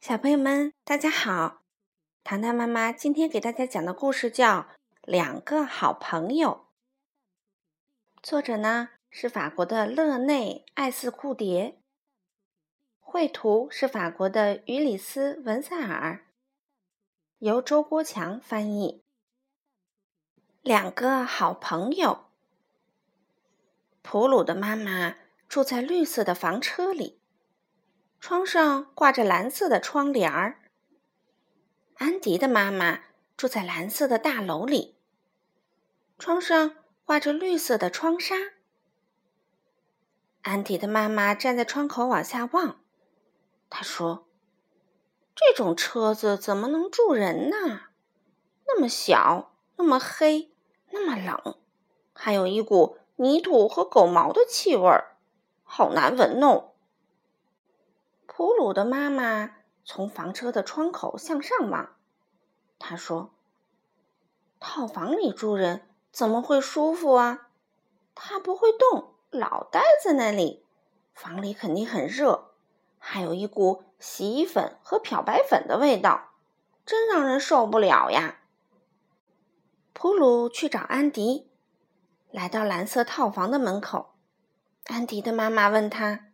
小朋友们，大家好！糖糖妈妈今天给大家讲的故事叫《两个好朋友》，作者呢是法国的勒内·艾斯库蝶，绘图是法国的于里斯·文塞尔，由周国强翻译。两个好朋友，普鲁的妈妈住在绿色的房车里。窗上挂着蓝色的窗帘儿。安迪的妈妈住在蓝色的大楼里，窗上挂着绿色的窗纱。安迪的妈妈站在窗口往下望，她说：“这种车子怎么能住人呢？那么小，那么黑，那么冷，还有一股泥土和狗毛的气味儿，好难闻哦。”普鲁的妈妈从房车的窗口向上望，她说：“套房里住人怎么会舒服啊？他不会动，老待在那里。房里肯定很热，还有一股洗衣粉和漂白粉的味道，真让人受不了呀。”普鲁去找安迪，来到蓝色套房的门口。安迪的妈妈问他：“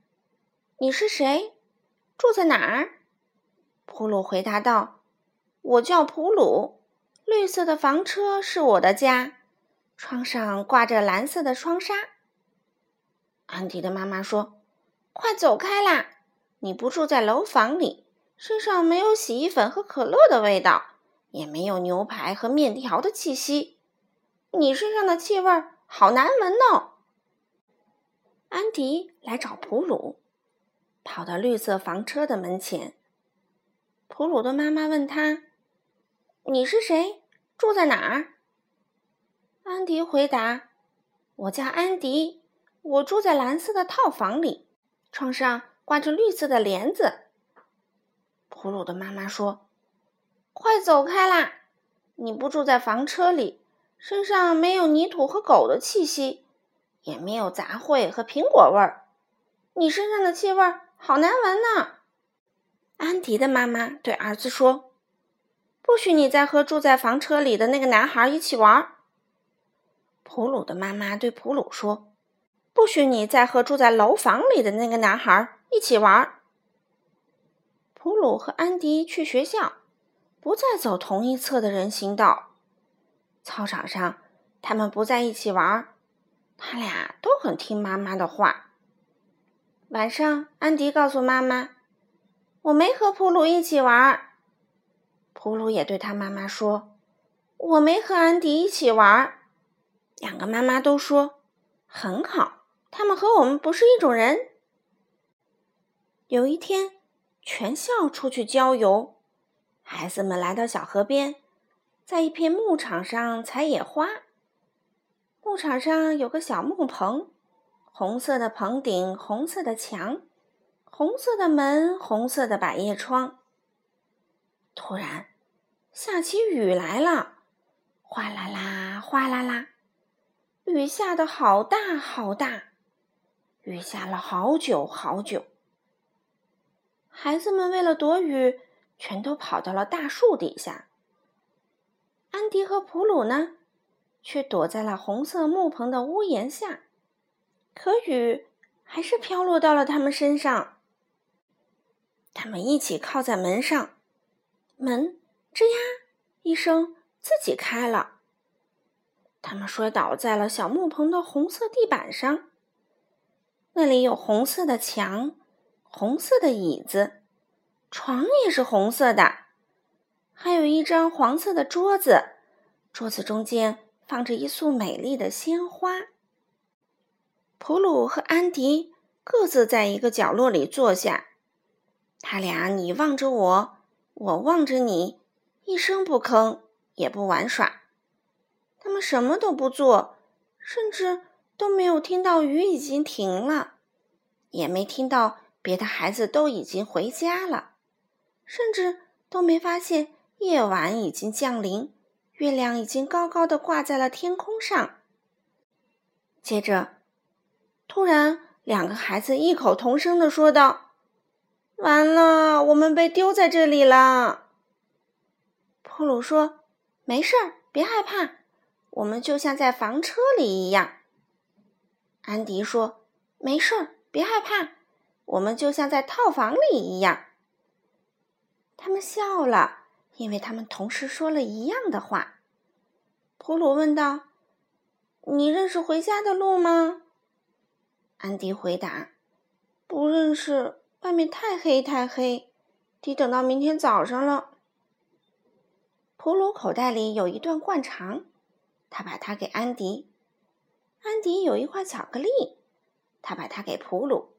你是谁？”住在哪儿？普鲁回答道：“我叫普鲁，绿色的房车是我的家，窗上挂着蓝色的窗纱。”安迪的妈妈说：“快走开啦！你不住在楼房里，身上没有洗衣粉和可乐的味道，也没有牛排和面条的气息，你身上的气味好难闻哦。”安迪来找普鲁。跑到绿色房车的门前，普鲁的妈妈问他：“你是谁？住在哪儿？”安迪回答：“我叫安迪，我住在蓝色的套房里，窗上挂着绿色的帘子。”普鲁的妈妈说：“快走开啦！你不住在房车里，身上没有泥土和狗的气息，也没有杂烩和苹果味儿，你身上的气味儿。”好难闻呢！安迪的妈妈对儿子说：“不许你再和住在房车里的那个男孩一起玩。”普鲁的妈妈对普鲁说：“不许你再和住在楼房里的那个男孩一起玩。”普鲁和安迪去学校，不再走同一侧的人行道。操场上，他们不在一起玩。他俩都很听妈妈的话。晚上，安迪告诉妈妈：“我没和普鲁一起玩。”普鲁也对他妈妈说：“我没和安迪一起玩。”两个妈妈都说：“很好，他们和我们不是一种人。”有一天，全校出去郊游，孩子们来到小河边，在一片牧场上采野花。牧场上有个小木棚。红色的棚顶，红色的墙，红色的门，红色的百叶窗。突然，下起雨来了，哗啦啦，哗啦啦，雨下的好大好大，雨下了好久好久。孩子们为了躲雨，全都跑到了大树底下。安迪和普鲁呢，却躲在了红色木棚的屋檐下。可雨还是飘落到了他们身上。他们一起靠在门上，门吱呀一声自己开了。他们摔倒在了小木棚的红色地板上。那里有红色的墙，红色的椅子，床也是红色的，还有一张黄色的桌子，桌子中间放着一束美丽的鲜花。普鲁和安迪各自在一个角落里坐下，他俩你望着我，我望着你，一声不吭，也不玩耍。他们什么都不做，甚至都没有听到雨已经停了，也没听到别的孩子都已经回家了，甚至都没发现夜晚已经降临，月亮已经高高的挂在了天空上。接着。突然，两个孩子异口同声的说道：“完了，我们被丢在这里了。普鲁说：“没事儿，别害怕，我们就像在房车里一样。”安迪说：“没事儿，别害怕，我们就像在套房里一样。”他们笑了，因为他们同时说了一样的话。普鲁问道：“你认识回家的路吗？”安迪回答：“不认识，外面太黑太黑，得等到明天早上了。”普鲁口袋里有一段灌肠，他把它给安迪。安迪有一块巧克力，他把它给普鲁。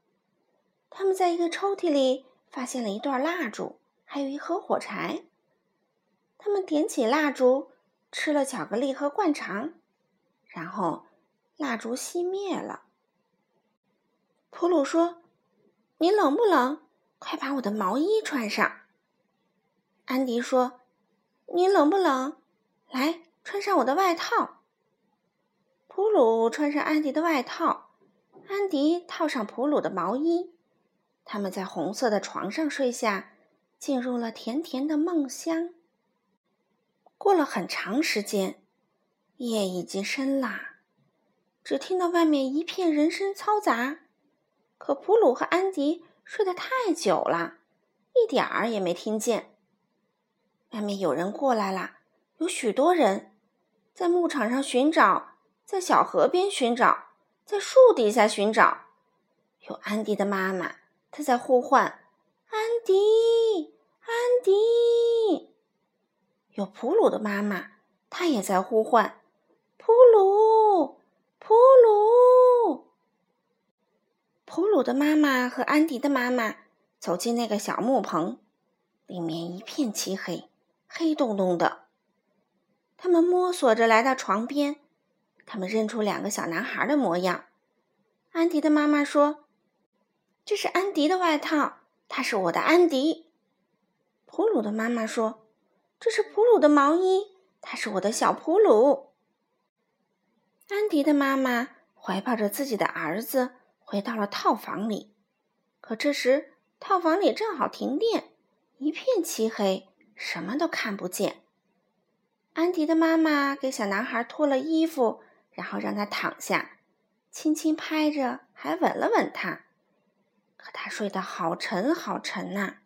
他们在一个抽屉里发现了一段蜡烛，还有一盒火柴。他们点起蜡烛，吃了巧克力和灌肠，然后蜡烛熄灭了。普鲁说：“你冷不冷？快把我的毛衣穿上。”安迪说。你冷不冷？来，穿上我的外套。普鲁穿上安迪的外套，安迪套上普鲁的毛衣。他们在红色的床上睡下，进入了甜甜的梦乡。过了很长时间，夜已经深了，只听到外面一片人声嘈杂。可普鲁和安迪睡得太久了，一点儿也没听见。外面有人过来了，有许多人在牧场上寻找，在小河边寻找，在树底下寻找。有安迪的妈妈，她在呼唤：“安迪，安迪！”有普鲁的妈妈，她也在呼唤：“普鲁，普鲁！”普鲁的妈妈和安迪的妈妈走进那个小木棚，里面一片漆黑。黑洞洞的，他们摸索着来到床边，他们认出两个小男孩的模样。安迪的妈妈说：“这是安迪的外套，他是我的安迪。”普鲁的妈妈说：“这是普鲁的毛衣，他是我的小普鲁。”安迪的妈妈怀抱着自己的儿子回到了套房里，可这时套房里正好停电，一片漆黑。什么都看不见。安迪的妈妈给小男孩脱了衣服，然后让他躺下，轻轻拍着，还吻了吻他。可他睡得好沉好沉呐。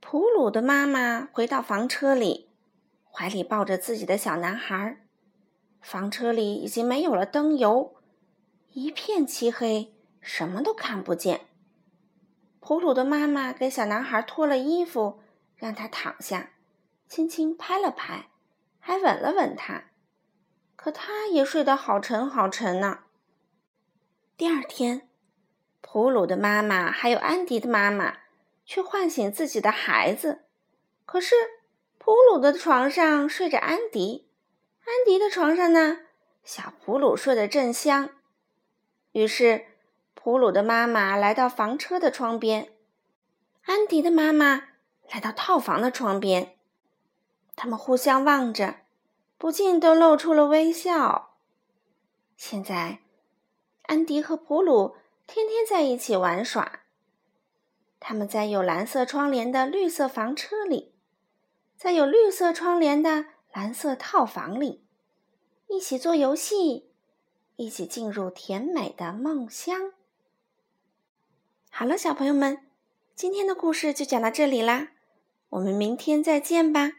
普鲁的妈妈回到房车里，怀里抱着自己的小男孩。房车里已经没有了灯油，一片漆黑，什么都看不见。普鲁的妈妈给小男孩脱了衣服。让他躺下，轻轻拍了拍，还吻了吻他。可他也睡得好沉好沉呢。第二天，普鲁的妈妈还有安迪的妈妈去唤醒自己的孩子，可是普鲁的床上睡着安迪，安迪的床上呢，小普鲁睡得正香。于是，普鲁的妈妈来到房车的窗边，安迪的妈妈。来到套房的窗边，他们互相望着，不禁都露出了微笑。现在，安迪和普鲁天天在一起玩耍。他们在有蓝色窗帘的绿色房车里，在有绿色窗帘的蓝色套房里，一起做游戏，一起进入甜美的梦乡。好了，小朋友们，今天的故事就讲到这里啦。我们明天再见吧。